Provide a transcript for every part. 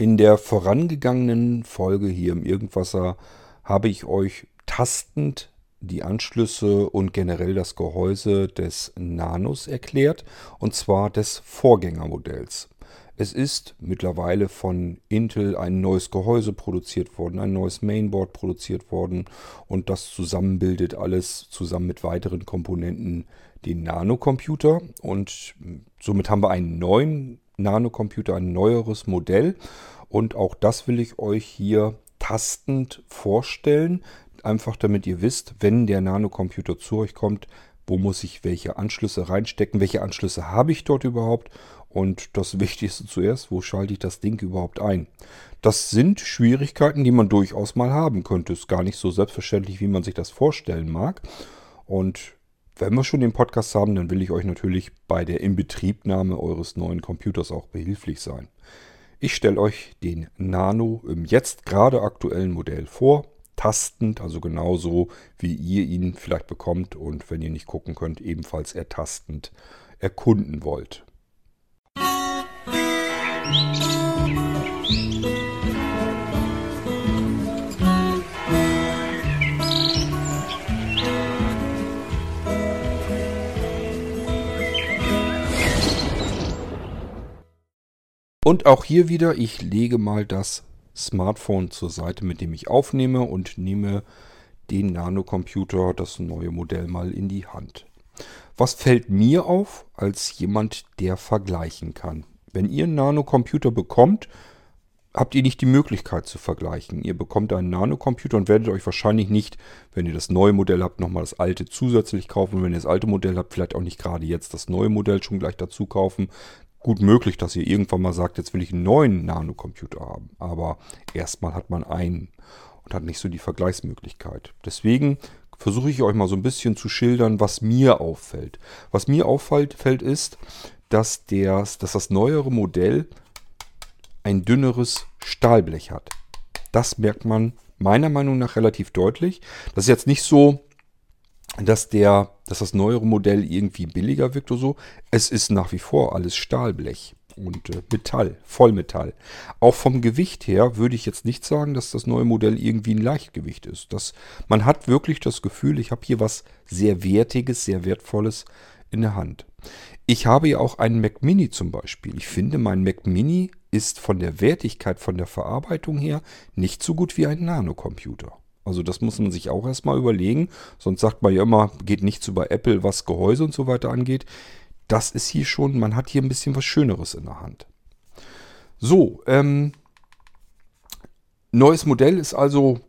In der vorangegangenen Folge hier im Irgendwasser habe ich euch tastend die Anschlüsse und generell das Gehäuse des Nanos erklärt, und zwar des Vorgängermodells. Es ist mittlerweile von Intel ein neues Gehäuse produziert worden, ein neues Mainboard produziert worden und das zusammenbildet alles zusammen mit weiteren Komponenten den Nanocomputer und somit haben wir einen neuen Nanocomputer, ein neueres Modell. Und auch das will ich euch hier tastend vorstellen. Einfach damit ihr wisst, wenn der Nanocomputer zu euch kommt, wo muss ich welche Anschlüsse reinstecken, welche Anschlüsse habe ich dort überhaupt und das Wichtigste zuerst, wo schalte ich das Ding überhaupt ein. Das sind Schwierigkeiten, die man durchaus mal haben könnte. Ist gar nicht so selbstverständlich, wie man sich das vorstellen mag. Und wenn wir schon den Podcast haben, dann will ich euch natürlich bei der Inbetriebnahme eures neuen Computers auch behilflich sein. Ich stelle euch den Nano im jetzt gerade aktuellen Modell vor, tastend, also genauso wie ihr ihn vielleicht bekommt und wenn ihr nicht gucken könnt, ebenfalls ertastend erkunden wollt. Musik Und auch hier wieder, ich lege mal das Smartphone zur Seite, mit dem ich aufnehme und nehme den Nanocomputer, das neue Modell mal in die Hand. Was fällt mir auf als jemand, der vergleichen kann? Wenn ihr einen Nanocomputer bekommt, habt ihr nicht die Möglichkeit zu vergleichen. Ihr bekommt einen Nanocomputer und werdet euch wahrscheinlich nicht, wenn ihr das neue Modell habt, nochmal das alte zusätzlich kaufen. Und wenn ihr das alte Modell habt, vielleicht auch nicht gerade jetzt das neue Modell schon gleich dazu kaufen gut möglich, dass ihr irgendwann mal sagt, jetzt will ich einen neuen Nanocomputer haben. Aber erstmal hat man einen und hat nicht so die Vergleichsmöglichkeit. Deswegen versuche ich euch mal so ein bisschen zu schildern, was mir auffällt. Was mir auffällt, ist, dass, der, dass das neuere Modell ein dünneres Stahlblech hat. Das merkt man meiner Meinung nach relativ deutlich. Das ist jetzt nicht so, dass der, dass das neuere Modell irgendwie billiger wirkt oder so. Es ist nach wie vor alles Stahlblech und äh, Metall, Vollmetall. Auch vom Gewicht her würde ich jetzt nicht sagen, dass das neue Modell irgendwie ein Leichtgewicht ist. Das, man hat wirklich das Gefühl, ich habe hier was sehr Wertiges, sehr Wertvolles in der Hand. Ich habe ja auch einen Mac Mini zum Beispiel. Ich finde, mein Mac Mini ist von der Wertigkeit, von der Verarbeitung her nicht so gut wie ein Nanocomputer. Also das muss man sich auch erstmal überlegen. Sonst sagt man ja immer, geht nicht so bei Apple, was Gehäuse und so weiter angeht. Das ist hier schon, man hat hier ein bisschen was Schöneres in der Hand. So, ähm, neues Modell ist also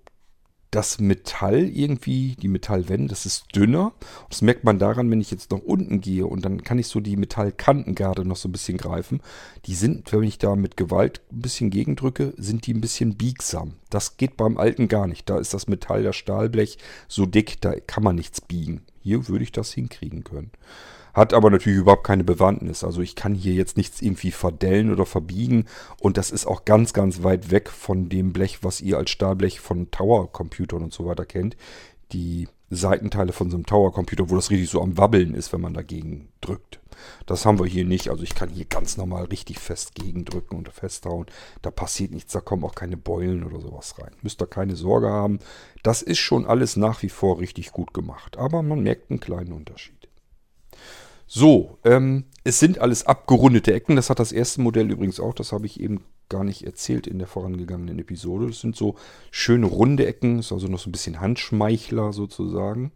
das Metall irgendwie, die Metallwände, das ist dünner. Das merkt man daran, wenn ich jetzt nach unten gehe und dann kann ich so die Metallkanten gerade noch so ein bisschen greifen. Die sind, wenn ich da mit Gewalt ein bisschen gegendrücke, sind die ein bisschen biegsam. Das geht beim alten gar nicht. Da ist das Metall, das Stahlblech so dick, da kann man nichts biegen. Hier würde ich das hinkriegen können. Hat aber natürlich überhaupt keine Bewandtnis. Also ich kann hier jetzt nichts irgendwie verdellen oder verbiegen. Und das ist auch ganz, ganz weit weg von dem Blech, was ihr als Stahlblech von Tower-Computern und so weiter kennt. Die Seitenteile von so einem Tower-Computer, wo das richtig so am Wabbeln ist, wenn man dagegen drückt. Das haben wir hier nicht. Also ich kann hier ganz normal richtig fest gegendrücken und festhauen. Da passiert nichts, da kommen auch keine Beulen oder sowas rein. Müsst ihr keine Sorge haben. Das ist schon alles nach wie vor richtig gut gemacht. Aber man merkt einen kleinen Unterschied. So, ähm, es sind alles abgerundete Ecken. Das hat das erste Modell übrigens auch. Das habe ich eben gar nicht erzählt in der vorangegangenen Episode. Das sind so schöne runde Ecken. Das ist also noch so ein bisschen Handschmeichler sozusagen.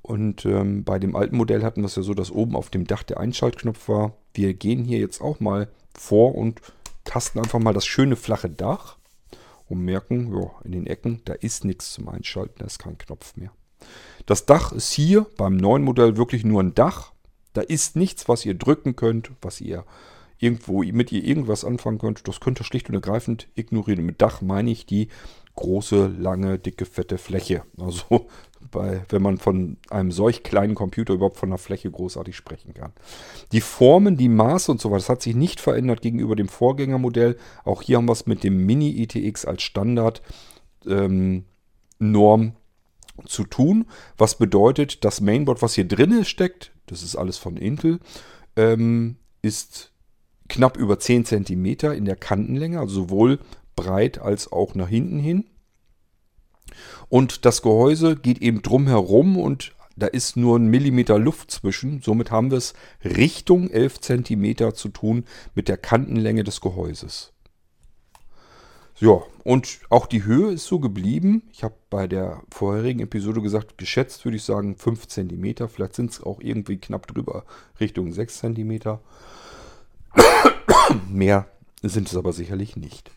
Und ähm, bei dem alten Modell hatten wir es ja so, dass oben auf dem Dach der Einschaltknopf war. Wir gehen hier jetzt auch mal vor und tasten einfach mal das schöne flache Dach und merken, ja, in den Ecken, da ist nichts zum Einschalten, da ist kein Knopf mehr. Das Dach ist hier beim neuen Modell wirklich nur ein Dach. Da ist nichts, was ihr drücken könnt, was ihr irgendwo mit ihr irgendwas anfangen könnt. Das könnt ihr schlicht und ergreifend ignorieren. Mit Dach meine ich die große, lange, dicke, fette Fläche. Also bei, wenn man von einem solch kleinen Computer überhaupt von einer Fläche großartig sprechen kann. Die Formen, die Maße und so weiter, das hat sich nicht verändert gegenüber dem Vorgängermodell. Auch hier haben wir es mit dem Mini ITX als Standard ähm, Norm zu tun. Was bedeutet, das Mainboard, was hier drin steckt, das ist alles von Intel, ähm, ist knapp über 10 cm in der Kantenlänge, also sowohl breit als auch nach hinten hin. Und das Gehäuse geht eben drumherum und da ist nur ein Millimeter Luft zwischen. Somit haben wir es Richtung 11 cm zu tun mit der Kantenlänge des Gehäuses. Ja, und auch die Höhe ist so geblieben. Ich habe bei der vorherigen Episode gesagt, geschätzt würde ich sagen 5 cm. Vielleicht sind es auch irgendwie knapp drüber, Richtung 6 cm. Mehr sind es aber sicherlich nicht.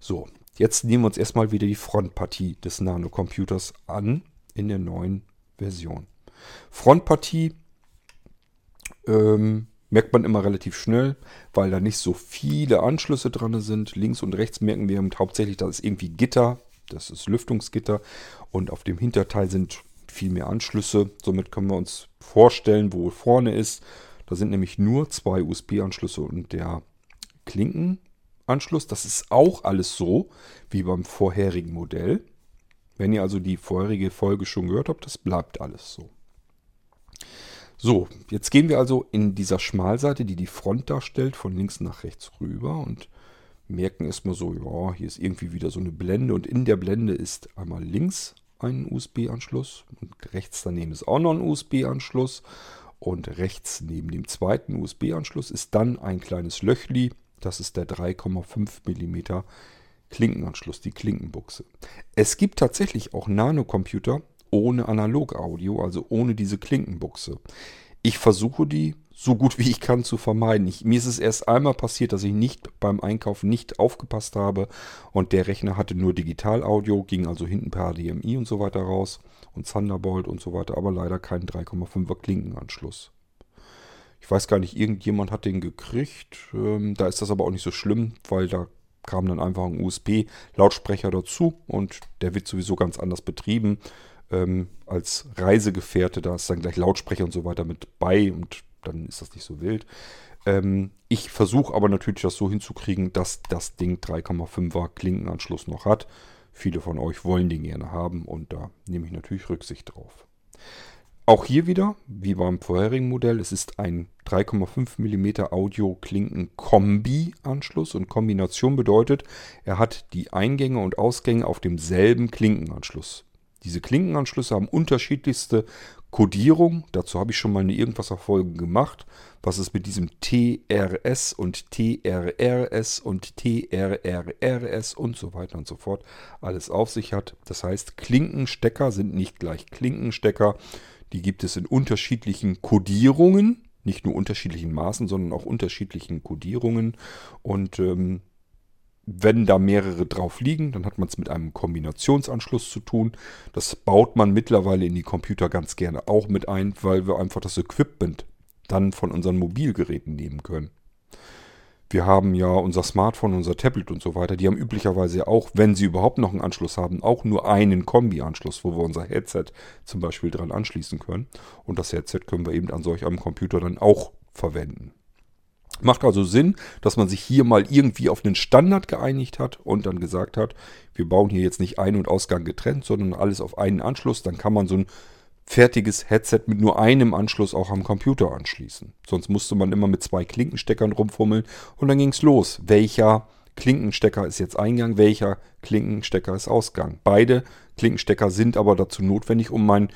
So, jetzt nehmen wir uns erstmal wieder die Frontpartie des Nano-Computers an in der neuen Version. Frontpartie ähm, merkt man immer relativ schnell, weil da nicht so viele Anschlüsse dran sind. Links und rechts merken wir hauptsächlich, da ist irgendwie Gitter, das ist Lüftungsgitter und auf dem Hinterteil sind viel mehr Anschlüsse. Somit können wir uns vorstellen, wo vorne ist. Da sind nämlich nur zwei USB-Anschlüsse und der Klinkenanschluss. Das ist auch alles so wie beim vorherigen Modell. Wenn ihr also die vorherige Folge schon gehört habt, das bleibt alles so. So, jetzt gehen wir also in dieser Schmalseite, die die Front darstellt, von links nach rechts rüber und merken erstmal so, ja, hier ist irgendwie wieder so eine Blende und in der Blende ist einmal links ein USB-Anschluss und rechts daneben ist auch noch ein USB-Anschluss und rechts neben dem zweiten USB-Anschluss ist dann ein kleines Löchli, das ist der 3,5 mm Klinkenanschluss, die Klinkenbuchse. Es gibt tatsächlich auch Nanocomputer ohne Analog-Audio, also ohne diese Klinkenbuchse. Ich versuche die so gut wie ich kann zu vermeiden. Ich, mir ist es erst einmal passiert, dass ich nicht beim Einkaufen nicht aufgepasst habe und der Rechner hatte nur Digital-Audio, ging also hinten per HDMI und so weiter raus und Thunderbolt und so weiter, aber leider keinen 3,5er Klinkenanschluss. Ich weiß gar nicht, irgendjemand hat den gekriegt. Ähm, da ist das aber auch nicht so schlimm, weil da kam dann einfach ein USB-Lautsprecher dazu und der wird sowieso ganz anders betrieben ähm, als Reisegefährte. Da ist dann gleich Lautsprecher und so weiter mit bei und dann ist das nicht so wild. Ähm, ich versuche aber natürlich das so hinzukriegen, dass das Ding 3,5er Klinkenanschluss noch hat. Viele von euch wollen den gerne haben und da nehme ich natürlich Rücksicht drauf. Auch hier wieder, wie beim vorherigen Modell, es ist ein 3,5 mm Audio-Klinken-Kombi-Anschluss und Kombination bedeutet, er hat die Eingänge und Ausgänge auf demselben Klinkenanschluss. Diese Klinkenanschlüsse haben unterschiedlichste Codierung. Dazu habe ich schon mal eine Irgendwas-Folge gemacht, was es mit diesem TRS und TRRS und TRRRS und so weiter und so fort alles auf sich hat. Das heißt, Klinkenstecker sind nicht gleich Klinkenstecker. Die gibt es in unterschiedlichen Codierungen, nicht nur unterschiedlichen Maßen, sondern auch unterschiedlichen Codierungen. Und ähm, wenn da mehrere drauf liegen, dann hat man es mit einem Kombinationsanschluss zu tun. Das baut man mittlerweile in die Computer ganz gerne auch mit ein, weil wir einfach das Equipment dann von unseren Mobilgeräten nehmen können. Wir haben ja unser Smartphone, unser Tablet und so weiter. Die haben üblicherweise auch, wenn sie überhaupt noch einen Anschluss haben, auch nur einen Kombi-Anschluss, wo wir unser Headset zum Beispiel dran anschließen können. Und das Headset können wir eben an solch einem Computer dann auch verwenden. Macht also Sinn, dass man sich hier mal irgendwie auf einen Standard geeinigt hat und dann gesagt hat, wir bauen hier jetzt nicht Ein- und Ausgang getrennt, sondern alles auf einen Anschluss. Dann kann man so ein fertiges Headset mit nur einem Anschluss auch am Computer anschließen. Sonst musste man immer mit zwei Klinkensteckern rumfummeln und dann ging es los. Welcher Klinkenstecker ist jetzt Eingang, welcher Klinkenstecker ist Ausgang. Beide Klinkenstecker sind aber dazu notwendig, um mein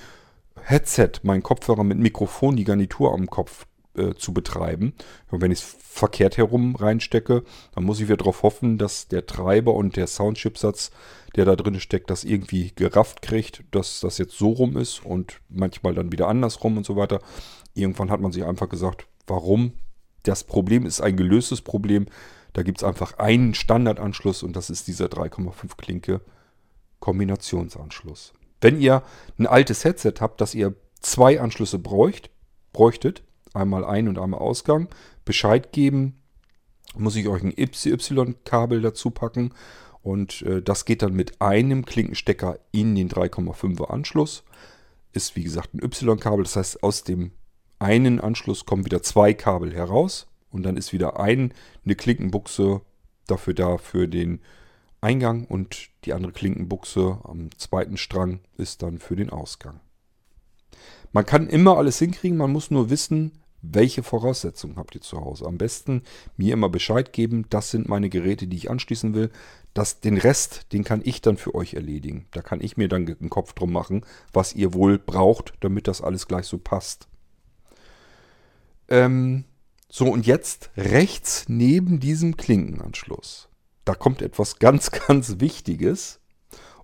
Headset, mein Kopfhörer mit Mikrofon, die Garnitur am Kopf äh, zu betreiben. Und wenn ich es verkehrt herum reinstecke, dann muss ich wieder darauf hoffen, dass der Treiber und der Soundchipsatz, der da drin steckt, das irgendwie gerafft kriegt, dass das jetzt so rum ist und manchmal dann wieder andersrum und so weiter. Irgendwann hat man sich einfach gesagt, warum? Das Problem ist ein gelöstes Problem. Da gibt es einfach einen Standardanschluss und das ist dieser 3,5 Klinke Kombinationsanschluss. Wenn ihr ein altes Headset habt, dass ihr zwei Anschlüsse bräucht, bräuchtet, einmal Ein- und einmal Ausgang. Bescheid geben, muss ich euch ein Y-Kabel dazu packen. Und äh, das geht dann mit einem Klinkenstecker in den 3,5er Anschluss. Ist wie gesagt ein Y-Kabel, das heißt aus dem einen Anschluss kommen wieder zwei Kabel heraus. Und dann ist wieder ein, eine Klinkenbuchse dafür da für den Eingang und die andere Klinkenbuchse am zweiten Strang ist dann für den Ausgang. Man kann immer alles hinkriegen, man muss nur wissen, welche Voraussetzungen habt ihr zu Hause? Am besten mir immer Bescheid geben, das sind meine Geräte, die ich anschließen will. Das, den Rest, den kann ich dann für euch erledigen. Da kann ich mir dann einen Kopf drum machen, was ihr wohl braucht, damit das alles gleich so passt. Ähm, so, und jetzt rechts neben diesem Klinkenanschluss. Da kommt etwas ganz, ganz Wichtiges.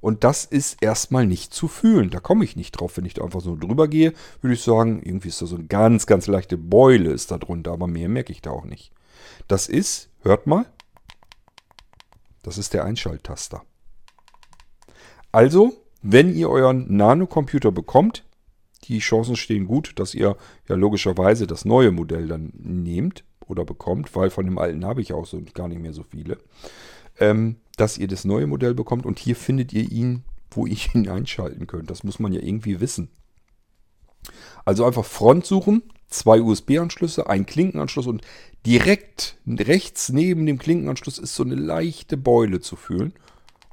Und das ist erstmal nicht zu fühlen. Da komme ich nicht drauf. Wenn ich da einfach so drüber gehe, würde ich sagen, irgendwie ist da so eine ganz, ganz leichte Beule ist da drunter. Aber mehr merke ich da auch nicht. Das ist, hört mal, das ist der Einschalttaster. Also, wenn ihr euren Nano-Computer bekommt, die Chancen stehen gut, dass ihr ja logischerweise das neue Modell dann nehmt oder bekommt, weil von dem alten habe ich auch so gar nicht mehr so viele. Ähm, dass ihr das neue Modell bekommt und hier findet ihr ihn, wo ihr ihn einschalten könnt. Das muss man ja irgendwie wissen. Also einfach Front suchen, zwei USB-Anschlüsse, ein Klinkenanschluss und direkt rechts neben dem Klinkenanschluss ist so eine leichte Beule zu fühlen.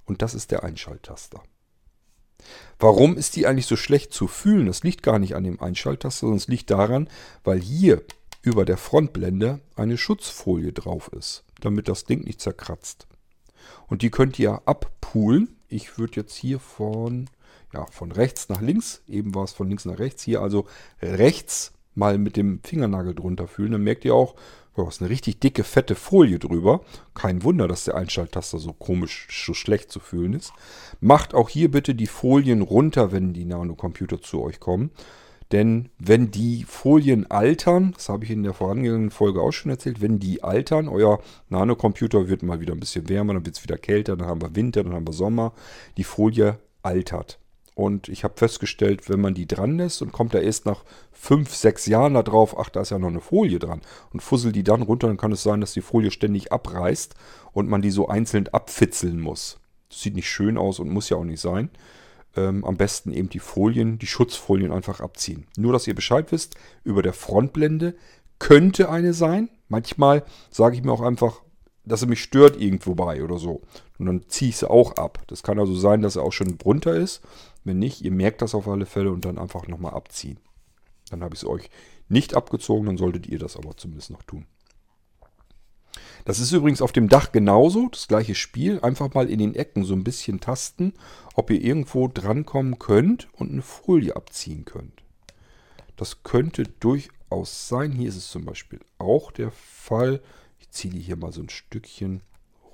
Und das ist der Einschalttaster. Warum ist die eigentlich so schlecht zu fühlen? Das liegt gar nicht an dem Einschalttaster, sondern es liegt daran, weil hier über der Frontblende eine Schutzfolie drauf ist, damit das Ding nicht zerkratzt. Und die könnt ihr abpoolen. Ich würde jetzt hier von, ja, von rechts nach links, eben war es von links nach rechts, hier also rechts mal mit dem Fingernagel drunter fühlen. Dann merkt ihr auch, da ist eine richtig dicke, fette Folie drüber. Kein Wunder, dass der Einschalttaster so komisch, so schlecht zu fühlen ist. Macht auch hier bitte die Folien runter, wenn die Nano-Computer zu euch kommen. Denn wenn die Folien altern, das habe ich in der vorangehenden Folge auch schon erzählt, wenn die altern, euer Nano-Computer wird mal wieder ein bisschen wärmer, dann wird es wieder kälter, dann haben wir Winter, dann haben wir Sommer. Die Folie altert. Und ich habe festgestellt, wenn man die dran lässt und kommt da erst nach fünf, sechs Jahren da drauf, ach, da ist ja noch eine Folie dran und fusselt die dann runter, dann kann es sein, dass die Folie ständig abreißt und man die so einzeln abfitzeln muss. Das sieht nicht schön aus und muss ja auch nicht sein ähm, am besten eben die Folien, die Schutzfolien einfach abziehen. Nur, dass ihr Bescheid wisst, über der Frontblende könnte eine sein. Manchmal sage ich mir auch einfach, dass sie mich stört irgendwo bei oder so. Und dann ziehe ich sie auch ab. Das kann also sein, dass er auch schon drunter ist. Wenn nicht, ihr merkt das auf alle Fälle und dann einfach nochmal abziehen. Dann habe ich es euch nicht abgezogen, dann solltet ihr das aber zumindest noch tun. Das ist übrigens auf dem Dach genauso, das gleiche Spiel. Einfach mal in den Ecken so ein bisschen tasten, ob ihr irgendwo drankommen könnt und eine Folie abziehen könnt. Das könnte durchaus sein. Hier ist es zum Beispiel auch der Fall. Ich ziehe die hier mal so ein Stückchen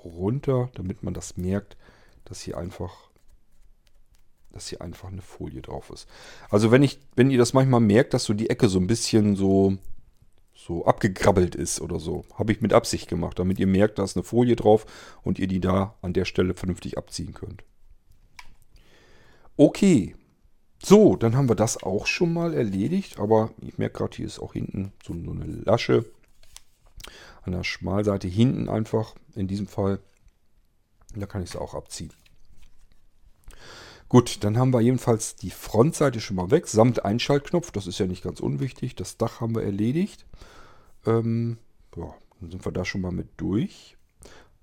runter, damit man das merkt, dass hier einfach dass hier einfach eine Folie drauf ist. Also wenn ich, wenn ihr das manchmal merkt, dass so die Ecke so ein bisschen so so abgekrabbelt ist oder so. Habe ich mit Absicht gemacht, damit ihr merkt, da ist eine Folie drauf und ihr die da an der Stelle vernünftig abziehen könnt. Okay. So, dann haben wir das auch schon mal erledigt. Aber ich merke gerade, hier ist auch hinten so eine Lasche. An der Schmalseite hinten einfach. In diesem Fall. Da kann ich es auch abziehen. Gut, dann haben wir jedenfalls die Frontseite schon mal weg, samt Einschaltknopf. Das ist ja nicht ganz unwichtig. Das Dach haben wir erledigt. Ähm, ja, dann sind wir da schon mal mit durch.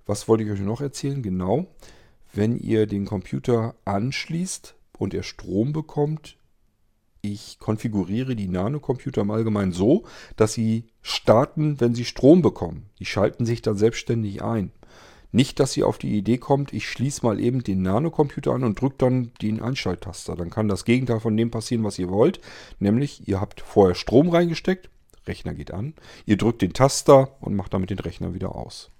Was wollte ich euch noch erzählen? Genau, wenn ihr den Computer anschließt und er Strom bekommt, ich konfiguriere die Nano-Computer im Allgemeinen so, dass sie starten, wenn sie Strom bekommen. Die schalten sich dann selbstständig ein. Nicht, dass ihr auf die Idee kommt, ich schließe mal eben den Nano-Computer an und drücke dann den Einschalttaster. Dann kann das Gegenteil von dem passieren, was ihr wollt. Nämlich, ihr habt vorher Strom reingesteckt, Rechner geht an, ihr drückt den Taster und macht damit den Rechner wieder aus.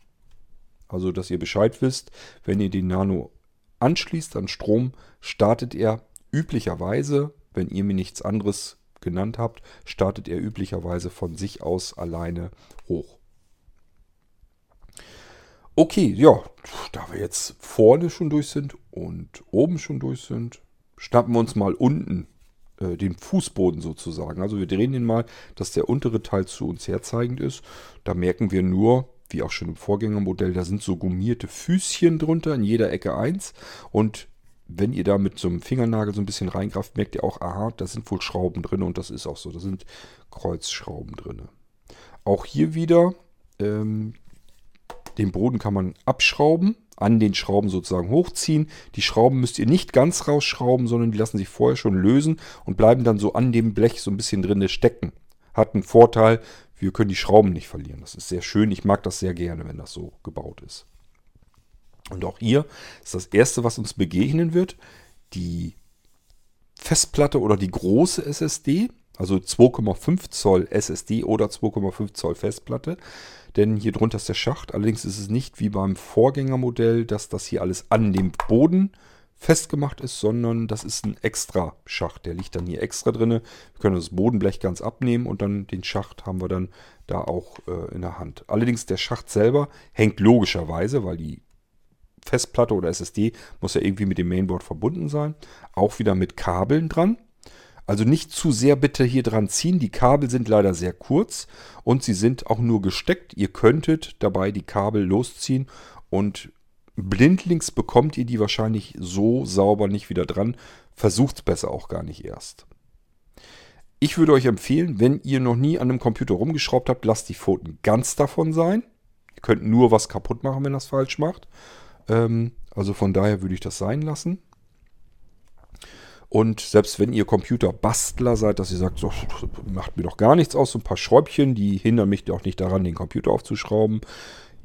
Also, dass ihr Bescheid wisst, wenn ihr den Nano anschließt an Strom, startet er üblicherweise, wenn ihr mir nichts anderes genannt habt, startet er üblicherweise von sich aus alleine hoch. Okay, ja, da wir jetzt vorne schon durch sind und oben schon durch sind, schnappen wir uns mal unten äh, den Fußboden sozusagen. Also wir drehen den mal, dass der untere Teil zu uns herzeigend ist. Da merken wir nur, wie auch schon im Vorgängermodell, da sind so gummierte Füßchen drunter, in jeder Ecke eins. Und wenn ihr da mit so einem Fingernagel so ein bisschen reingraft, merkt ihr auch, aha, da sind wohl Schrauben drin und das ist auch so. Da sind Kreuzschrauben drin. Auch hier wieder ähm, den Boden kann man abschrauben, an den Schrauben sozusagen hochziehen. Die Schrauben müsst ihr nicht ganz rausschrauben, sondern die lassen sich vorher schon lösen und bleiben dann so an dem Blech so ein bisschen drinne stecken. Hat einen Vorteil, wir können die Schrauben nicht verlieren. Das ist sehr schön. Ich mag das sehr gerne, wenn das so gebaut ist. Und auch hier ist das Erste, was uns begegnen wird, die Festplatte oder die große SSD, also 2,5 Zoll SSD oder 2,5 Zoll Festplatte. Denn hier drunter ist der Schacht. Allerdings ist es nicht wie beim Vorgängermodell, dass das hier alles an dem Boden festgemacht ist, sondern das ist ein extra Schacht. Der liegt dann hier extra drin. Wir können das Bodenblech ganz abnehmen und dann den Schacht haben wir dann da auch äh, in der Hand. Allerdings der Schacht selber hängt logischerweise, weil die Festplatte oder SSD muss ja irgendwie mit dem Mainboard verbunden sein. Auch wieder mit Kabeln dran. Also nicht zu sehr bitte hier dran ziehen. Die Kabel sind leider sehr kurz und sie sind auch nur gesteckt. Ihr könntet dabei die Kabel losziehen und blindlings bekommt ihr die wahrscheinlich so sauber nicht wieder dran. Versucht es besser auch gar nicht erst. Ich würde euch empfehlen, wenn ihr noch nie an einem Computer rumgeschraubt habt, lasst die Pfoten ganz davon sein. Ihr könnt nur was kaputt machen, wenn das falsch macht. Ähm, also von daher würde ich das sein lassen. Und selbst wenn ihr Computerbastler seid, dass ihr sagt, so, macht mir doch gar nichts aus, so ein paar Schräubchen, die hindern mich auch nicht daran, den Computer aufzuschrauben.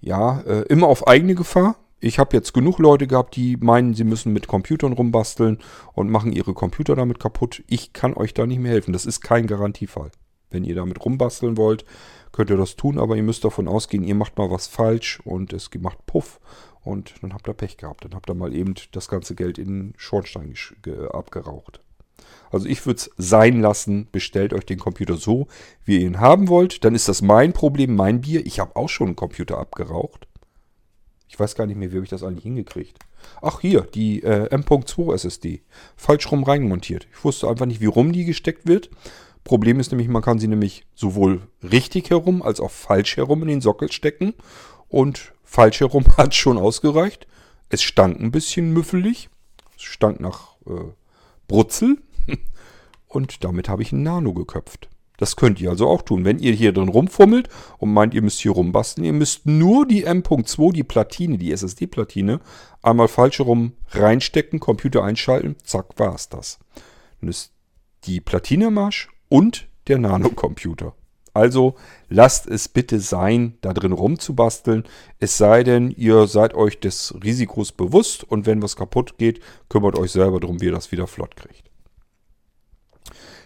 Ja, äh, immer auf eigene Gefahr. Ich habe jetzt genug Leute gehabt, die meinen, sie müssen mit Computern rumbasteln und machen ihre Computer damit kaputt. Ich kann euch da nicht mehr helfen. Das ist kein Garantiefall. Wenn ihr damit rumbasteln wollt, könnt ihr das tun, aber ihr müsst davon ausgehen, ihr macht mal was falsch und es macht Puff und dann habt ihr Pech gehabt. Dann habt ihr mal eben das ganze Geld in den Schornstein abgeraucht. Also ich würde es sein lassen, bestellt euch den Computer so, wie ihr ihn haben wollt. Dann ist das mein Problem, mein Bier. Ich habe auch schon einen Computer abgeraucht. Ich weiß gar nicht mehr, wie habe ich das eigentlich hingekriegt. Ach hier, die äh, M.2 SSD. Falsch rum reinmontiert. Ich wusste einfach nicht, wie rum die gesteckt wird. Problem ist nämlich, man kann sie nämlich sowohl richtig herum als auch falsch herum in den Sockel stecken. Und falsch herum hat schon ausgereicht. Es stank ein bisschen müffelig. Es stank nach äh, Brutzel. Und damit habe ich ein Nano geköpft. Das könnt ihr also auch tun. Wenn ihr hier drin rumfummelt und meint, ihr müsst hier rumbasteln, ihr müsst nur die M.2, die Platine, die SSD-Platine, einmal falsch herum reinstecken, Computer einschalten, zack, war es das. Dann ist die Platine Marsch und der Nano-Computer. Also lasst es bitte sein, da drin rumzubasteln. Es sei denn, ihr seid euch des Risikos bewusst und wenn was kaputt geht, kümmert euch selber darum, wie ihr das wieder flott kriegt.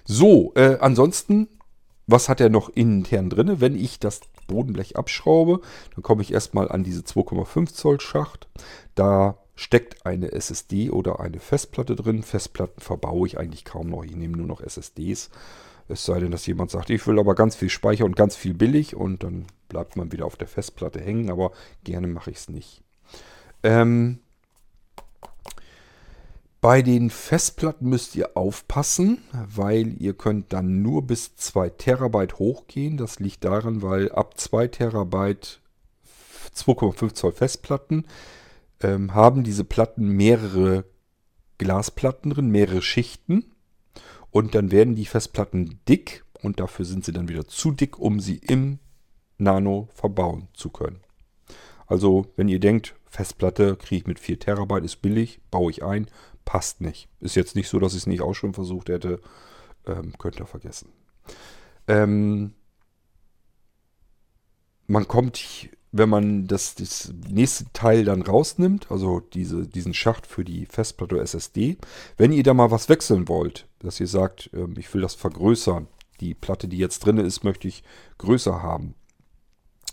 So, äh, ansonsten, was hat er noch intern drin? Wenn ich das Bodenblech abschraube, dann komme ich erstmal an diese 2,5 Zoll Schacht. Da steckt eine SSD oder eine Festplatte drin. Festplatten verbaue ich eigentlich kaum noch. Ich nehme nur noch SSDs. Es sei denn, dass jemand sagt, ich will aber ganz viel Speicher und ganz viel billig und dann bleibt man wieder auf der Festplatte hängen, aber gerne mache ich es nicht. Ähm, bei den Festplatten müsst ihr aufpassen, weil ihr könnt dann nur bis 2 Terabyte hochgehen. Das liegt daran, weil ab 2 Terabyte 2,5 Zoll Festplatten ähm, haben diese Platten mehrere Glasplatten drin, mehrere Schichten. Und dann werden die Festplatten dick und dafür sind sie dann wieder zu dick, um sie im Nano verbauen zu können. Also wenn ihr denkt, Festplatte kriege ich mit 4 Terabyte, ist billig, baue ich ein, passt nicht. Ist jetzt nicht so, dass ich es nicht auch schon versucht hätte. Ähm, könnt ihr vergessen. Ähm, man kommt wenn man das, das nächste Teil dann rausnimmt, also diese, diesen Schacht für die Festplatte SSD, wenn ihr da mal was wechseln wollt, dass ihr sagt, ähm, ich will das vergrößern, die Platte, die jetzt drin ist, möchte ich größer haben.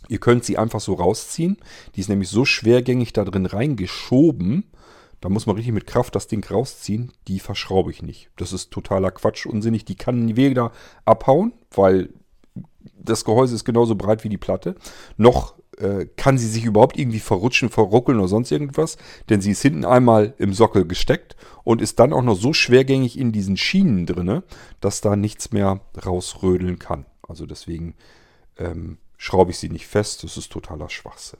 Ihr könnt sie einfach so rausziehen. Die ist nämlich so schwergängig da drin reingeschoben. Da muss man richtig mit Kraft das Ding rausziehen. Die verschraube ich nicht. Das ist totaler Quatsch, unsinnig. Die kann weder abhauen, weil das Gehäuse ist genauso breit wie die Platte, noch äh, kann sie sich überhaupt irgendwie verrutschen, verruckeln oder sonst irgendwas, denn sie ist hinten einmal im Sockel gesteckt und ist dann auch noch so schwergängig in diesen Schienen drinne, dass da nichts mehr rausrödeln kann. Also deswegen ähm, schraube ich sie nicht fest, das ist totaler Schwachsinn.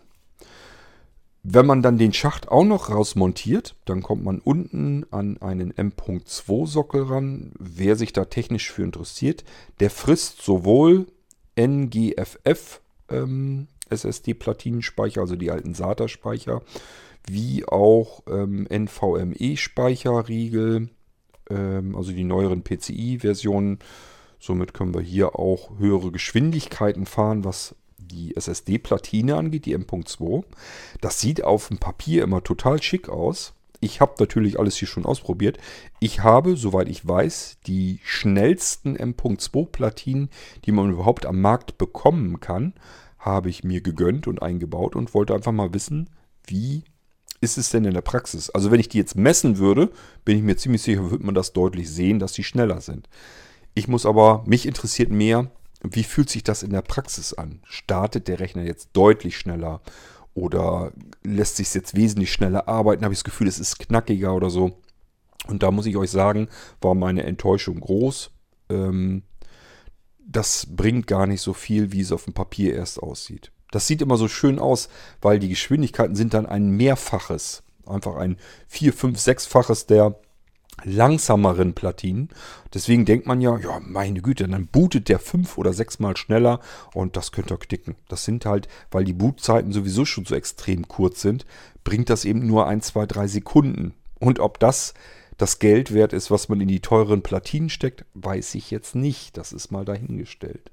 Wenn man dann den Schacht auch noch rausmontiert, dann kommt man unten an einen M.2 Sockel ran. Wer sich da technisch für interessiert, der frisst sowohl NGFF ähm, SSD-Platinenspeicher, also die alten SATA-Speicher, wie auch ähm, NVMe-Speicherriegel, ähm, also die neueren PCI-Versionen, Somit können wir hier auch höhere Geschwindigkeiten fahren, was die SSD-Platine angeht, die M.2. Das sieht auf dem Papier immer total schick aus. Ich habe natürlich alles hier schon ausprobiert. Ich habe, soweit ich weiß, die schnellsten M.2-Platinen, die man überhaupt am Markt bekommen kann, habe ich mir gegönnt und eingebaut und wollte einfach mal wissen, wie ist es denn in der Praxis? Also wenn ich die jetzt messen würde, bin ich mir ziemlich sicher, würde man das deutlich sehen, dass die schneller sind. Ich muss aber, mich interessiert mehr, wie fühlt sich das in der Praxis an? Startet der Rechner jetzt deutlich schneller oder lässt sich jetzt wesentlich schneller arbeiten? Habe ich das Gefühl, es ist knackiger oder so? Und da muss ich euch sagen, war meine Enttäuschung groß. Ähm, das bringt gar nicht so viel, wie es auf dem Papier erst aussieht. Das sieht immer so schön aus, weil die Geschwindigkeiten sind dann ein Mehrfaches. Einfach ein vier, fünf, sechsfaches der langsameren Platinen. Deswegen denkt man ja, ja, meine Güte, dann bootet der fünf oder sechsmal schneller und das könnte ihr knicken. Das sind halt, weil die Bootzeiten sowieso schon so extrem kurz sind, bringt das eben nur ein, zwei, drei Sekunden. Und ob das das Geld wert ist, was man in die teuren Platinen steckt, weiß ich jetzt nicht. Das ist mal dahingestellt.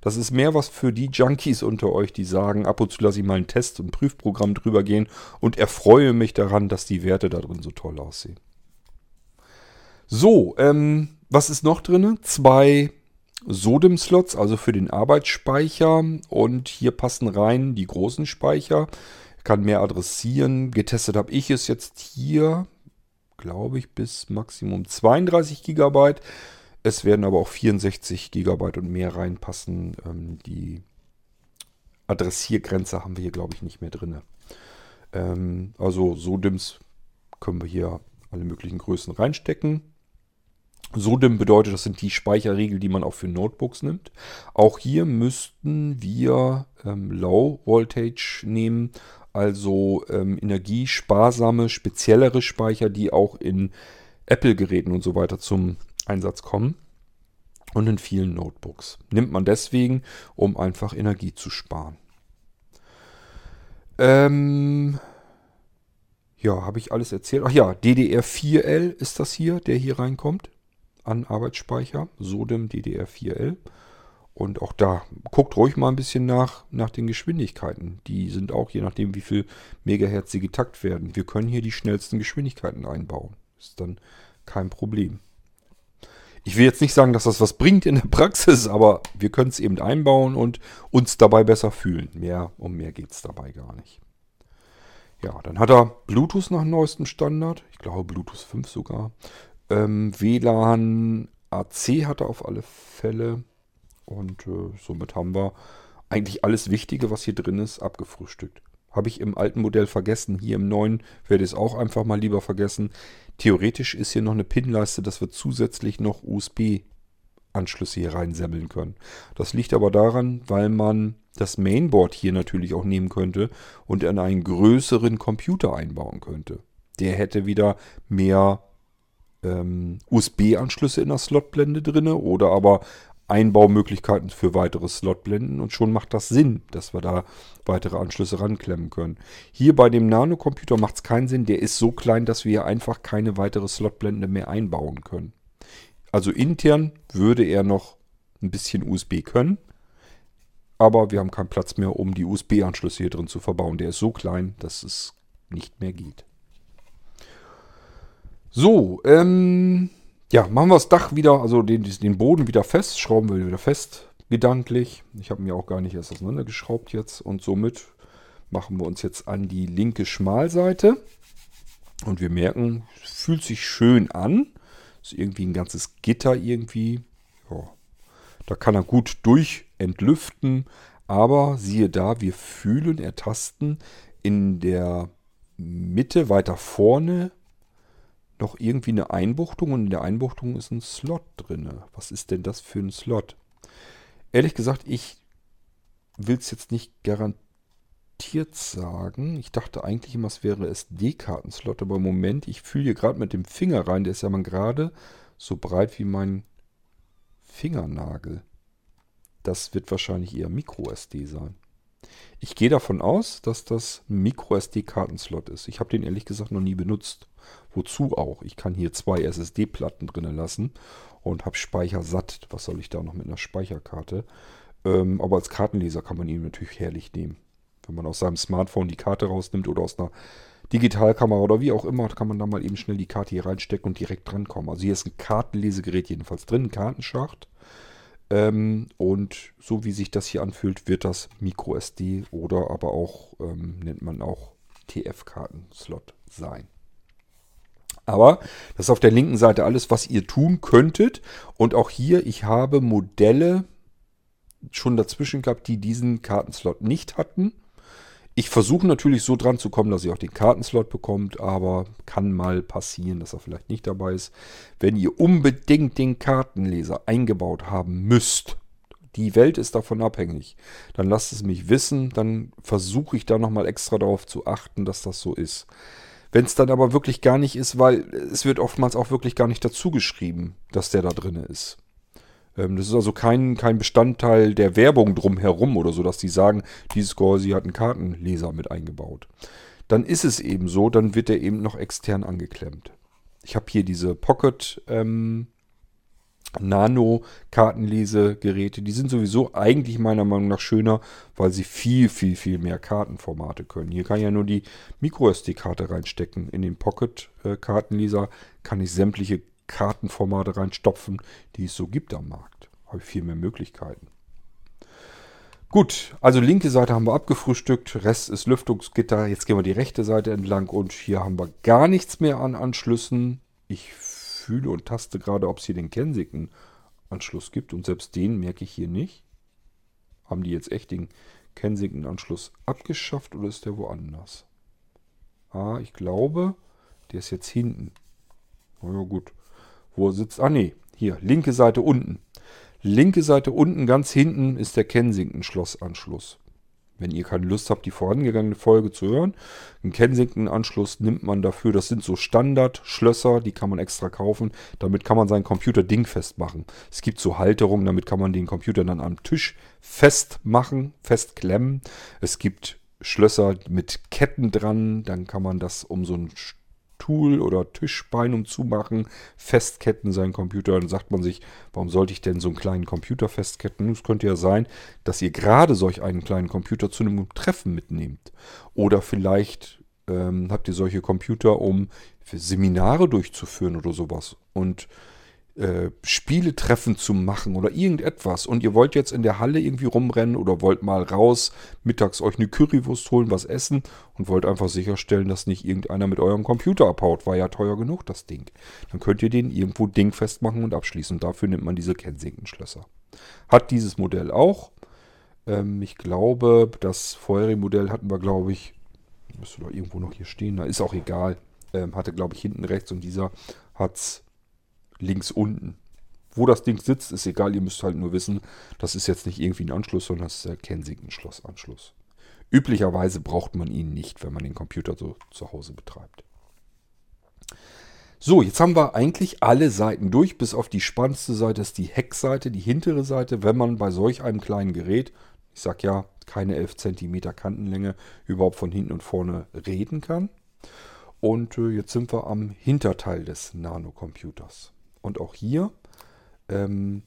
Das ist mehr was für die Junkies unter euch, die sagen, ab und zu lasse ich mal einen Test und Prüfprogramm drüber gehen und erfreue mich daran, dass die Werte da drin so toll aussehen. So, ähm, was ist noch drin? Zwei SODIM-Slots, also für den Arbeitsspeicher. Und hier passen rein die großen Speicher. Kann mehr adressieren. Getestet habe ich es jetzt hier, glaube ich, bis Maximum 32 GB. Es werden aber auch 64 GB und mehr reinpassen. Ähm, die Adressiergrenze haben wir hier, glaube ich, nicht mehr drin. Ähm, also SODIMs können wir hier alle möglichen Größen reinstecken. SODIM bedeutet, das sind die Speicherriegel, die man auch für Notebooks nimmt. Auch hier müssten wir ähm, Low Voltage nehmen, also ähm, energiesparsame, speziellere Speicher, die auch in Apple-Geräten und so weiter zum Einsatz kommen. Und in vielen Notebooks. Nimmt man deswegen, um einfach Energie zu sparen. Ähm, ja, habe ich alles erzählt? Ach ja, DDR4L ist das hier, der hier reinkommt an Arbeitsspeicher, SODIM DDR4L. Und auch da guckt ruhig mal ein bisschen nach, nach den Geschwindigkeiten. Die sind auch, je nachdem, wie viel Megahertz sie getakt werden. Wir können hier die schnellsten Geschwindigkeiten einbauen. Ist dann kein Problem. Ich will jetzt nicht sagen, dass das was bringt in der Praxis, aber wir können es eben einbauen und uns dabei besser fühlen. Mehr um mehr geht es dabei gar nicht. Ja, dann hat er Bluetooth nach neuestem Standard. Ich glaube Bluetooth 5 sogar. Ähm, WLAN AC hat er auf alle Fälle. Und äh, somit haben wir eigentlich alles Wichtige, was hier drin ist, abgefrühstückt. Habe ich im alten Modell vergessen. Hier im neuen werde ich es auch einfach mal lieber vergessen. Theoretisch ist hier noch eine Pinleiste, dass wir zusätzlich noch USB-Anschlüsse hier reinsemmeln können. Das liegt aber daran, weil man das Mainboard hier natürlich auch nehmen könnte und in einen größeren Computer einbauen könnte. Der hätte wieder mehr ähm, USB-Anschlüsse in der Slotblende drin oder aber Einbaumöglichkeiten für weitere Slotblenden und schon macht das Sinn, dass wir da weitere Anschlüsse ranklemmen können. Hier bei dem Nano-Computer macht es keinen Sinn, der ist so klein, dass wir einfach keine weitere Slotblende mehr einbauen können. Also intern würde er noch ein bisschen USB können, aber wir haben keinen Platz mehr, um die USB-Anschlüsse hier drin zu verbauen. Der ist so klein, dass es nicht mehr geht. So, ähm, ja, machen wir das Dach wieder, also den, den Boden wieder fest, schrauben wir wieder fest, gedanklich. Ich habe mir auch gar nicht erst auseinandergeschraubt jetzt und somit machen wir uns jetzt an die linke Schmalseite. Und wir merken, fühlt sich schön an. Ist irgendwie ein ganzes Gitter irgendwie. Ja, da kann er gut durch entlüften. Aber siehe da, wir fühlen, ertasten in der Mitte weiter vorne noch irgendwie eine Einbuchtung und in der Einbuchtung ist ein Slot drin. Was ist denn das für ein Slot? Ehrlich gesagt, ich will es jetzt nicht garantiert sagen. Ich dachte eigentlich immer, es wäre SD-Kartenslot, aber im Moment, ich fühle hier gerade mit dem Finger rein, der ist ja mal gerade so breit wie mein Fingernagel. Das wird wahrscheinlich eher Micro-SD sein. Ich gehe davon aus, dass das ein Micro-SD-Kartenslot ist. Ich habe den ehrlich gesagt noch nie benutzt. Wozu auch? Ich kann hier zwei SSD-Platten drinnen lassen und habe Speicher satt. Was soll ich da noch mit einer Speicherkarte? Ähm, aber als Kartenleser kann man ihn natürlich herrlich nehmen. Wenn man aus seinem Smartphone die Karte rausnimmt oder aus einer Digitalkamera oder wie auch immer, kann man da mal eben schnell die Karte hier reinstecken und direkt drankommen. Also hier ist ein Kartenlesegerät jedenfalls drin, ein Kartenschacht. Ähm, und so wie sich das hier anfühlt, wird das Micro SD oder aber auch, ähm, nennt man auch TF-Kartenslot sein. Aber das ist auf der linken Seite alles, was ihr tun könntet. Und auch hier, ich habe Modelle schon dazwischen gehabt, die diesen Kartenslot nicht hatten. Ich versuche natürlich so dran zu kommen, dass ihr auch den Kartenslot bekommt, aber kann mal passieren, dass er vielleicht nicht dabei ist. Wenn ihr unbedingt den Kartenleser eingebaut haben müsst, die Welt ist davon abhängig, dann lasst es mich wissen, dann versuche ich da nochmal extra darauf zu achten, dass das so ist. Wenn es dann aber wirklich gar nicht ist, weil es wird oftmals auch wirklich gar nicht dazu geschrieben, dass der da drin ist. Ähm, das ist also kein, kein Bestandteil der Werbung drumherum oder so, dass die sagen, dieses Corsi hat einen Kartenleser mit eingebaut. Dann ist es eben so, dann wird der eben noch extern angeklemmt. Ich habe hier diese Pocket ähm, Nano-Kartenlesegeräte. Die sind sowieso eigentlich meiner Meinung nach schöner, weil sie viel, viel, viel mehr Kartenformate können. Hier kann ich ja nur die MicroSD-Karte reinstecken. In den Pocket-Kartenleser kann ich sämtliche Kartenformate reinstopfen, die es so gibt am Markt. Habe ich viel mehr Möglichkeiten. Gut, also linke Seite haben wir abgefrühstückt, Rest ist Lüftungsgitter. Jetzt gehen wir die rechte Seite entlang und hier haben wir gar nichts mehr an Anschlüssen. Ich fühle und taste gerade, ob es hier den Kensington-Anschluss gibt und selbst den merke ich hier nicht. Haben die jetzt echt den Kensington-Anschluss abgeschafft oder ist der woanders? Ah, ich glaube, der ist jetzt hinten. Na ja, gut. Wo sitzt? Ah, nee, hier, linke Seite unten. Linke Seite unten, ganz hinten, ist der Kensington-Schlossanschluss. Wenn ihr keine Lust habt, die vorangegangene Folge zu hören, einen Kensington-Anschluss nimmt man dafür. Das sind so Standard-Schlösser, die kann man extra kaufen. Damit kann man seinen Computer dingfest machen. Es gibt so Halterungen, damit kann man den Computer dann am Tisch festmachen, festklemmen. Es gibt Schlösser mit Ketten dran, dann kann man das um so ein Tool oder Tischbein umzumachen, festketten seinen Computer. Dann sagt man sich, warum sollte ich denn so einen kleinen Computer festketten? Es könnte ja sein, dass ihr gerade solch einen kleinen Computer zu einem Treffen mitnehmt. Oder vielleicht ähm, habt ihr solche Computer, um Seminare durchzuführen oder sowas. Und äh, Spieletreffen zu machen oder irgendetwas und ihr wollt jetzt in der Halle irgendwie rumrennen oder wollt mal raus, mittags euch eine Currywurst holen, was essen und wollt einfach sicherstellen, dass nicht irgendeiner mit eurem Computer abhaut, war ja teuer genug das Ding. Dann könnt ihr den irgendwo dingfest machen und abschließen. Dafür nimmt man diese Kensington-Schlösser. Hat dieses Modell auch. Ähm, ich glaube, das vorherige Modell hatten wir, glaube ich, müsste doch irgendwo noch hier stehen, da ist auch egal. Ähm, hatte, glaube ich, hinten rechts und dieser hat es links unten. Wo das Ding sitzt, ist egal. Ihr müsst halt nur wissen, das ist jetzt nicht irgendwie ein Anschluss, sondern das ist der Kensington-Schlossanschluss. Üblicherweise braucht man ihn nicht, wenn man den Computer so zu Hause betreibt. So, jetzt haben wir eigentlich alle Seiten durch, bis auf die spannendste Seite ist die Heckseite, die hintere Seite, wenn man bei solch einem kleinen Gerät, ich sag ja, keine 11 cm Kantenlänge, überhaupt von hinten und vorne reden kann. Und äh, jetzt sind wir am Hinterteil des Nanocomputers. Und auch hier ähm,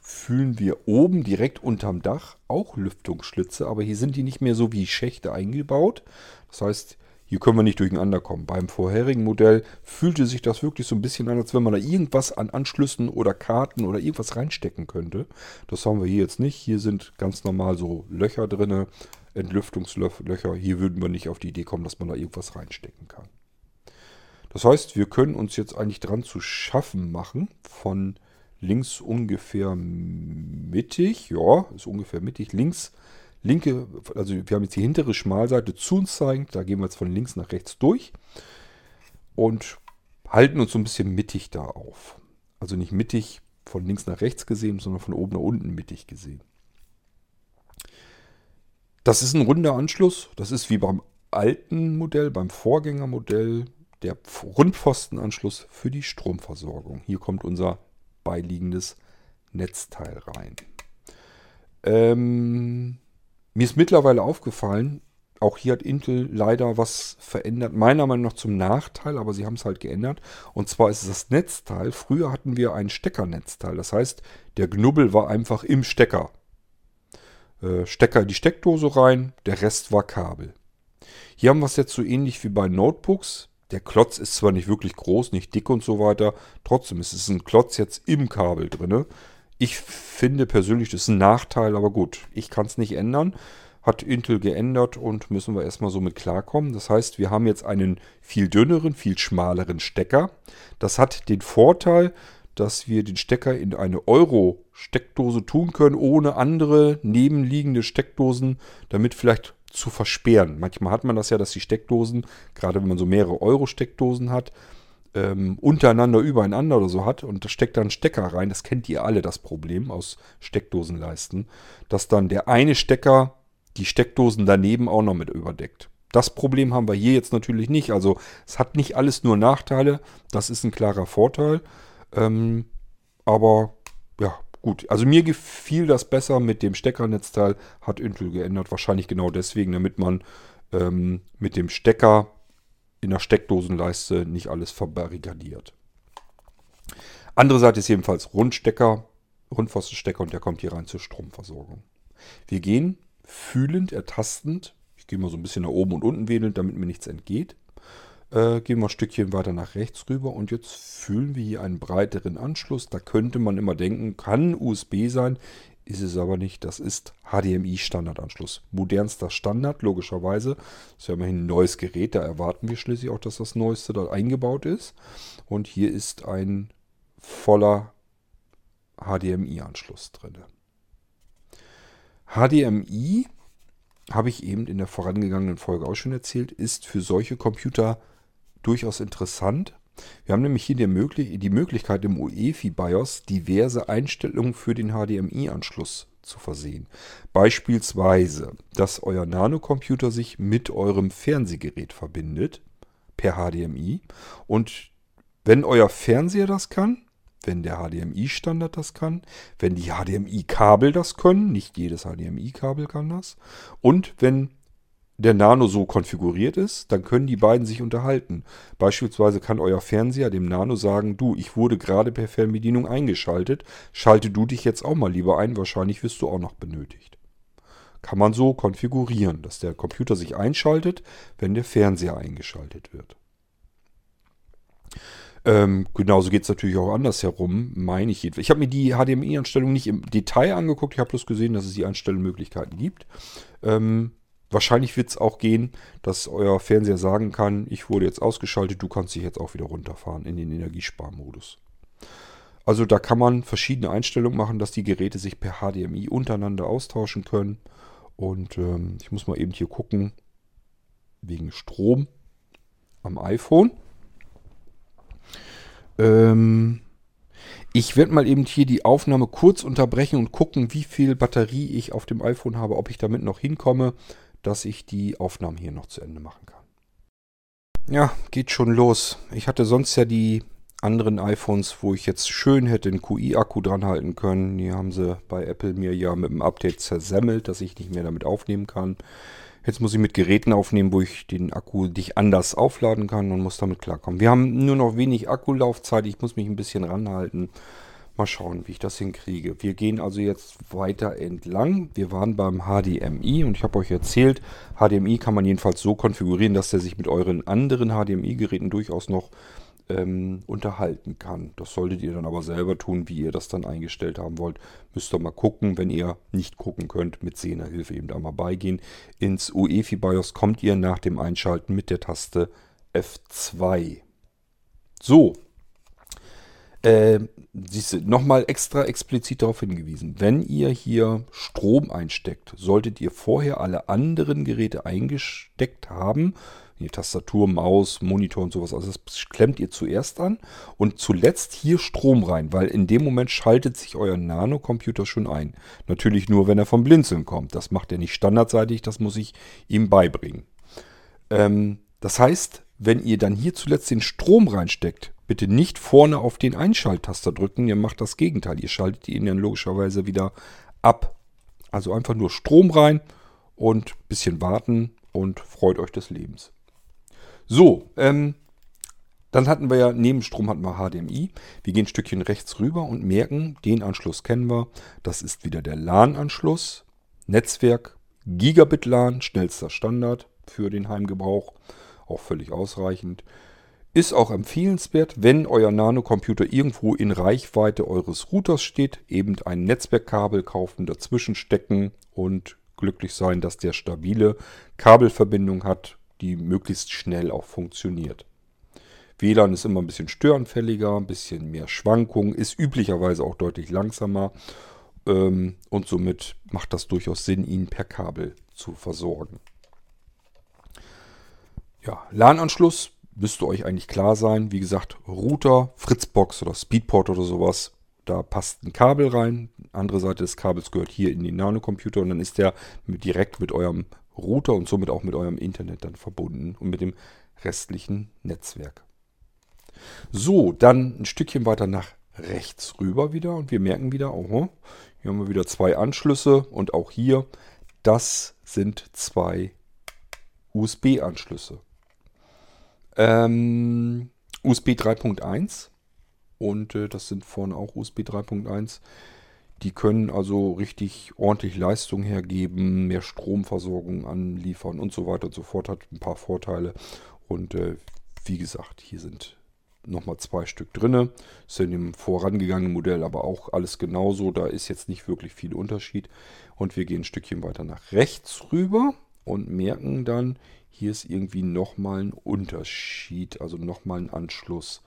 fühlen wir oben direkt unterm Dach auch Lüftungsschlitze, aber hier sind die nicht mehr so wie Schächte eingebaut. Das heißt, hier können wir nicht durcheinander kommen. Beim vorherigen Modell fühlte sich das wirklich so ein bisschen an, als wenn man da irgendwas an Anschlüssen oder Karten oder irgendwas reinstecken könnte. Das haben wir hier jetzt nicht. Hier sind ganz normal so Löcher drin, Entlüftungslöcher. Hier würden wir nicht auf die Idee kommen, dass man da irgendwas reinstecken kann. Das heißt, wir können uns jetzt eigentlich dran zu schaffen machen, von links ungefähr mittig, ja, ist ungefähr mittig, links, linke, also wir haben jetzt die hintere Schmalseite zu uns zeigend, da gehen wir jetzt von links nach rechts durch und halten uns so ein bisschen mittig da auf. Also nicht mittig von links nach rechts gesehen, sondern von oben nach unten mittig gesehen. Das ist ein runder Anschluss, das ist wie beim alten Modell, beim Vorgängermodell der Rundpfostenanschluss für die Stromversorgung. Hier kommt unser beiliegendes Netzteil rein. Ähm, mir ist mittlerweile aufgefallen, auch hier hat Intel leider was verändert, meiner Meinung nach zum Nachteil, aber sie haben es halt geändert. Und zwar ist das Netzteil. Früher hatten wir ein Steckernetzteil. Das heißt, der Knubbel war einfach im Stecker. Äh, Stecker in die Steckdose rein, der Rest war Kabel. Hier haben wir es jetzt so ähnlich wie bei Notebooks. Der Klotz ist zwar nicht wirklich groß, nicht dick und so weiter, trotzdem ist es ein Klotz jetzt im Kabel drin. Ich finde persönlich, das ist ein Nachteil, aber gut, ich kann es nicht ändern hat Intel geändert und müssen wir erstmal so mit klarkommen. Das heißt, wir haben jetzt einen viel dünneren, viel schmaleren Stecker. Das hat den Vorteil, dass wir den Stecker in eine Euro-Steckdose tun können, ohne andere nebenliegende Steckdosen damit vielleicht zu versperren. Manchmal hat man das ja, dass die Steckdosen, gerade wenn man so mehrere Euro-Steckdosen hat, ähm, untereinander übereinander oder so hat und da steckt dann Stecker rein. Das kennt ihr alle, das Problem aus Steckdosenleisten, dass dann der eine Stecker die Steckdosen daneben auch noch mit überdeckt. Das Problem haben wir hier jetzt natürlich nicht. Also es hat nicht alles nur Nachteile. Das ist ein klarer Vorteil. Ähm, aber ja, gut. Also mir gefiel das besser mit dem Steckernetzteil. Hat Intel geändert. Wahrscheinlich genau deswegen, damit man ähm, mit dem Stecker in der Steckdosenleiste nicht alles verbarrikadiert. Andere Seite ist jedenfalls Rundstecker, Rundpfostenstecker und der kommt hier rein zur Stromversorgung. Wir gehen fühlend, ertastend. Ich gehe mal so ein bisschen nach oben und unten wedelnd, damit mir nichts entgeht. Äh, gehen wir ein Stückchen weiter nach rechts rüber und jetzt fühlen wir hier einen breiteren Anschluss. Da könnte man immer denken, kann USB sein, ist es aber nicht. Das ist HDMI-Standardanschluss. Modernster Standard, logischerweise. Das ist ja immerhin ein neues Gerät, da erwarten wir schließlich auch, dass das Neueste dort eingebaut ist. Und hier ist ein voller HDMI-Anschluss drin. HDMI, habe ich eben in der vorangegangenen Folge auch schon erzählt, ist für solche Computer durchaus interessant. Wir haben nämlich hier die, Möglich die Möglichkeit im UEFI BIOS diverse Einstellungen für den HDMI-Anschluss zu versehen. Beispielsweise, dass euer Nanocomputer sich mit eurem Fernsehgerät verbindet per HDMI und wenn euer Fernseher das kann, wenn der HDMI-Standard das kann, wenn die HDMI-Kabel das können, nicht jedes HDMI-Kabel kann das, und wenn der Nano so konfiguriert ist, dann können die beiden sich unterhalten. Beispielsweise kann euer Fernseher dem Nano sagen, du, ich wurde gerade per Fernbedienung eingeschaltet, schalte du dich jetzt auch mal lieber ein, wahrscheinlich wirst du auch noch benötigt. Kann man so konfigurieren, dass der Computer sich einschaltet, wenn der Fernseher eingeschaltet wird. Ähm, genauso geht es natürlich auch andersherum, meine ich. Ich habe mir die HDMI-Anstellung nicht im Detail angeguckt, ich habe bloß gesehen, dass es die Einstellmöglichkeiten gibt. Ähm, wahrscheinlich wird es auch gehen, dass euer Fernseher sagen kann, ich wurde jetzt ausgeschaltet, du kannst dich jetzt auch wieder runterfahren in den Energiesparmodus. Also da kann man verschiedene Einstellungen machen, dass die Geräte sich per HDMI untereinander austauschen können. Und ähm, ich muss mal eben hier gucken, wegen Strom am iPhone. Ähm, ich werde mal eben hier die Aufnahme kurz unterbrechen und gucken, wie viel Batterie ich auf dem iPhone habe, ob ich damit noch hinkomme, dass ich die Aufnahme hier noch zu Ende machen kann. Ja, geht schon los. Ich hatte sonst ja die anderen iPhones, wo ich jetzt schön hätte den QI-Akku dran halten können. Die haben sie bei Apple mir ja mit dem Update zersemmelt, dass ich nicht mehr damit aufnehmen kann. Jetzt muss ich mit Geräten aufnehmen, wo ich den Akku dich anders aufladen kann und muss damit klarkommen. Wir haben nur noch wenig Akkulaufzeit. Ich muss mich ein bisschen ranhalten. Mal schauen, wie ich das hinkriege. Wir gehen also jetzt weiter entlang. Wir waren beim HDMI und ich habe euch erzählt, HDMI kann man jedenfalls so konfigurieren, dass er sich mit euren anderen HDMI-Geräten durchaus noch ähm, unterhalten kann. Das solltet ihr dann aber selber tun, wie ihr das dann eingestellt haben wollt. Müsst ihr mal gucken, wenn ihr nicht gucken könnt, mit Sehnerhilfe eben da mal beigehen. Ins UEFI BIOS kommt ihr nach dem Einschalten mit der Taste F2. So. Äh, nochmal extra explizit darauf hingewiesen. Wenn ihr hier Strom einsteckt, solltet ihr vorher alle anderen Geräte eingesteckt haben die Tastatur, Maus, Monitor und sowas. Also das klemmt ihr zuerst an und zuletzt hier Strom rein, weil in dem Moment schaltet sich euer Nano-Computer schon ein. Natürlich nur, wenn er vom Blinzeln kommt. Das macht er nicht standardseitig, das muss ich ihm beibringen. Ähm, das heißt, wenn ihr dann hier zuletzt den Strom reinsteckt, bitte nicht vorne auf den Einschalttaster drücken, ihr macht das Gegenteil. Ihr schaltet ihn dann logischerweise wieder ab. Also einfach nur Strom rein und ein bisschen warten und freut euch des Lebens. So, ähm, dann hatten wir ja, neben Strom hatten wir HDMI. Wir gehen ein Stückchen rechts rüber und merken, den Anschluss kennen wir. Das ist wieder der LAN-Anschluss. Netzwerk, Gigabit LAN, schnellster Standard für den Heimgebrauch. Auch völlig ausreichend. Ist auch empfehlenswert, wenn euer Nano-Computer irgendwo in Reichweite eures Routers steht, eben ein Netzwerkkabel kaufen, dazwischen stecken und glücklich sein, dass der stabile Kabelverbindung hat, die möglichst schnell auch funktioniert. WLAN ist immer ein bisschen störanfälliger, ein bisschen mehr Schwankungen, ist üblicherweise auch deutlich langsamer ähm, und somit macht das durchaus Sinn, ihn per Kabel zu versorgen. Ja, LAN-Anschluss müsste euch eigentlich klar sein. Wie gesagt, Router, Fritzbox oder Speedport oder sowas. Da passt ein Kabel rein. Andere Seite des Kabels gehört hier in den Nanocomputer und dann ist der direkt mit eurem Router und somit auch mit eurem Internet dann verbunden und mit dem restlichen Netzwerk. So, dann ein Stückchen weiter nach rechts rüber wieder und wir merken wieder, oh, hier haben wir wieder zwei Anschlüsse und auch hier, das sind zwei USB-Anschlüsse. Ähm, USB 3.1 und äh, das sind vorne auch USB 3.1. Die können also richtig ordentlich Leistung hergeben, mehr Stromversorgung anliefern und so weiter und so fort. Hat ein paar Vorteile. Und äh, wie gesagt, hier sind nochmal zwei Stück drin. Ist in dem vorangegangenen Modell aber auch alles genauso. Da ist jetzt nicht wirklich viel Unterschied. Und wir gehen ein Stückchen weiter nach rechts rüber und merken dann, hier ist irgendwie nochmal ein Unterschied, also nochmal ein Anschluss.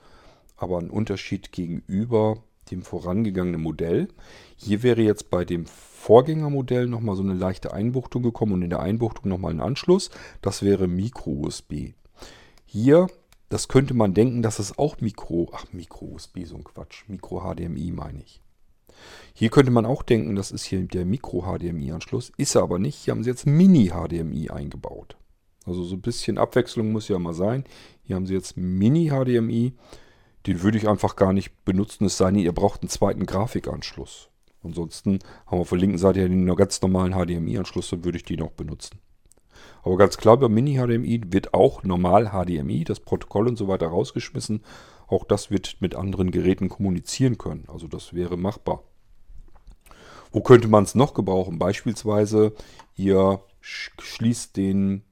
Aber ein Unterschied gegenüber dem vorangegangenen Modell. Hier wäre jetzt bei dem Vorgängermodell nochmal so eine leichte Einbuchtung gekommen und in der Einbuchtung nochmal ein Anschluss. Das wäre Micro-USB. Hier das könnte man denken, dass es auch Mikro, ach Micro-USB, so ein Quatsch, Micro-HDMI meine ich. Hier könnte man auch denken, das ist hier der Micro-HDMI-Anschluss, ist er aber nicht. Hier haben sie jetzt Mini-HDMI eingebaut. Also so ein bisschen Abwechslung muss ja mal sein. Hier haben sie jetzt Mini-HDMI. Den würde ich einfach gar nicht benutzen, es sei denn, ihr braucht einen zweiten Grafikanschluss. Ansonsten haben wir auf der linken Seite ja den ganz normalen HDMI-Anschluss, dann würde ich die noch benutzen. Aber ganz klar, beim Mini-HDMI wird auch normal HDMI, das Protokoll und so weiter rausgeschmissen. Auch das wird mit anderen Geräten kommunizieren können. Also das wäre machbar. Wo könnte man es noch gebrauchen? Beispielsweise, ihr schließt den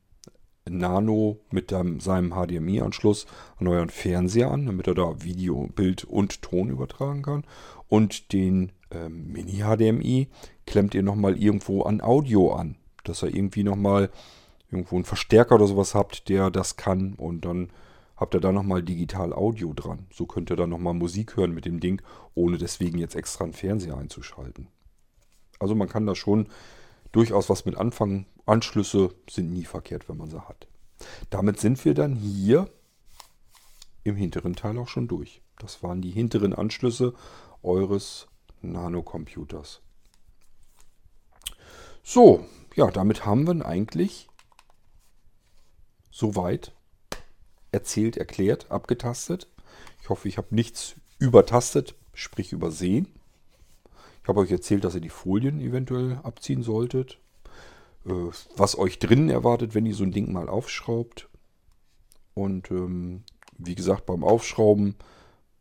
Nano mit dem, seinem HDMI-Anschluss an euren Fernseher an, damit er da Video, Bild und Ton übertragen kann. Und den äh, Mini-HDMI klemmt ihr nochmal irgendwo an Audio an, dass er irgendwie nochmal irgendwo einen Verstärker oder sowas habt, der das kann und dann habt ihr da nochmal digital Audio dran. So könnt ihr dann nochmal Musik hören mit dem Ding, ohne deswegen jetzt extra einen Fernseher einzuschalten. Also man kann da schon durchaus was mit anfangen. Anschlüsse sind nie verkehrt, wenn man sie hat. Damit sind wir dann hier im hinteren Teil auch schon durch. Das waren die hinteren Anschlüsse eures Nanocomputers. So, ja, damit haben wir eigentlich soweit erzählt, erklärt, abgetastet. Ich hoffe, ich habe nichts übertastet, sprich übersehen. Ich habe euch erzählt, dass ihr die Folien eventuell abziehen solltet. Äh, was euch drinnen erwartet, wenn ihr so ein Ding mal aufschraubt. Und ähm, wie gesagt, beim Aufschrauben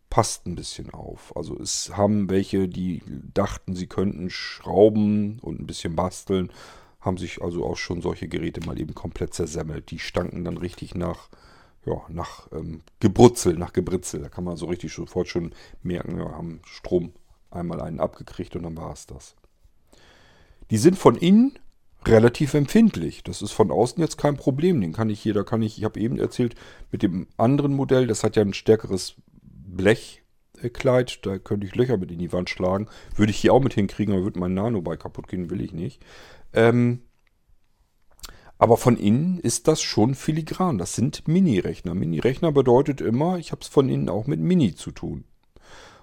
passt ein bisschen auf. Also es haben welche, die dachten, sie könnten schrauben und ein bisschen basteln haben sich also auch schon solche Geräte mal eben komplett zersemmelt. Die stanken dann richtig nach, ja, nach ähm, Gebrutzel, nach Gebritzel. Da kann man so richtig sofort schon merken, ja, haben Strom einmal einen abgekriegt und dann war es das. Die sind von innen relativ empfindlich. Das ist von außen jetzt kein Problem. Den kann ich hier, da kann ich, ich habe eben erzählt, mit dem anderen Modell, das hat ja ein stärkeres Blechkleid, da könnte ich Löcher mit in die Wand schlagen. Würde ich hier auch mit hinkriegen, aber würde mein Nano bei kaputt gehen, will ich nicht. Ähm, aber von innen ist das schon filigran. Das sind Mini-Rechner. Mini-Rechner bedeutet immer, ich habe es von innen auch mit Mini zu tun.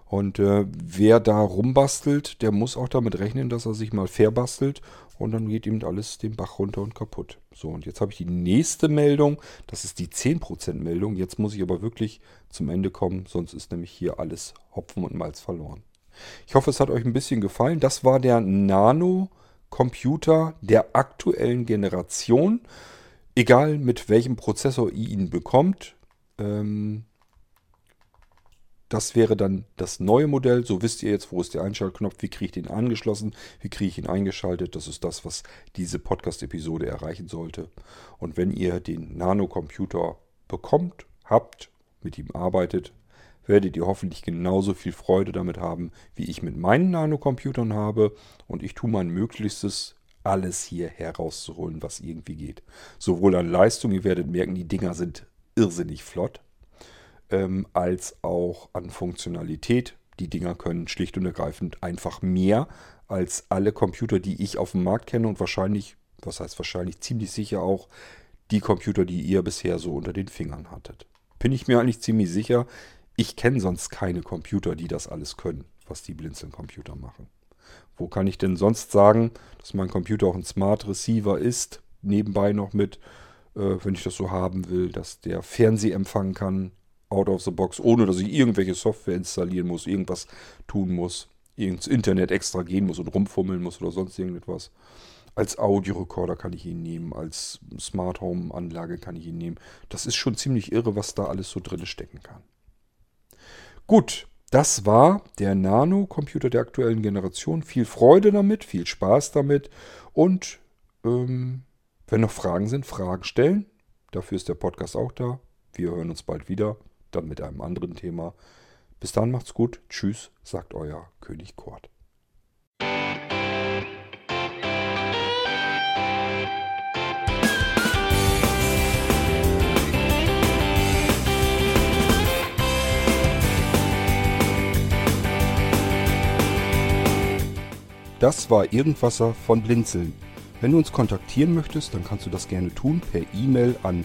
Und äh, wer da rumbastelt, der muss auch damit rechnen, dass er sich mal verbastelt und dann geht ihm alles den Bach runter und kaputt. So, und jetzt habe ich die nächste Meldung. Das ist die 10% Meldung. Jetzt muss ich aber wirklich zum Ende kommen, sonst ist nämlich hier alles Hopfen und Malz verloren. Ich hoffe, es hat euch ein bisschen gefallen. Das war der Nano Computer der aktuellen Generation, egal mit welchem Prozessor ihr ihn bekommt. Ähm, das wäre dann das neue Modell. So wisst ihr jetzt, wo ist der Einschaltknopf, wie kriege ich den angeschlossen, wie kriege ich ihn eingeschaltet. Das ist das, was diese Podcast-Episode erreichen sollte. Und wenn ihr den Nano-Computer bekommt, habt, mit ihm arbeitet, werdet ihr hoffentlich genauso viel Freude damit haben, wie ich mit meinen Nano-Computern habe. Und ich tue mein Möglichstes, alles hier herauszuholen, was irgendwie geht. Sowohl an Leistung, ihr werdet merken, die Dinger sind irrsinnig flott ähm, als auch an Funktionalität. Die Dinger können schlicht und ergreifend einfach mehr als alle Computer, die ich auf dem Markt kenne und wahrscheinlich, was heißt wahrscheinlich, ziemlich sicher auch die Computer, die ihr bisher so unter den Fingern hattet. Bin ich mir eigentlich ziemlich sicher. Ich kenne sonst keine Computer, die das alles können, was die Blinzeln-Computer machen. Wo kann ich denn sonst sagen, dass mein Computer auch ein Smart Receiver ist, nebenbei noch mit, äh, wenn ich das so haben will, dass der Fernseh empfangen kann, out of the box, ohne dass ich irgendwelche Software installieren muss, irgendwas tun muss, ins Internet extra gehen muss und rumfummeln muss oder sonst irgendetwas. Als Audiorekorder kann ich ihn nehmen, als Smart Home Anlage kann ich ihn nehmen. Das ist schon ziemlich irre, was da alles so drin stecken kann. Gut, das war der Nano-Computer der aktuellen Generation. Viel Freude damit, viel Spaß damit und ähm, wenn noch Fragen sind, Fragen stellen. Dafür ist der Podcast auch da. Wir hören uns bald wieder dann mit einem anderen Thema. Bis dann macht's gut. Tschüss, sagt euer König Kort. Das war Irgendwasser von Blinzeln. Wenn du uns kontaktieren möchtest, dann kannst du das gerne tun per E-Mail an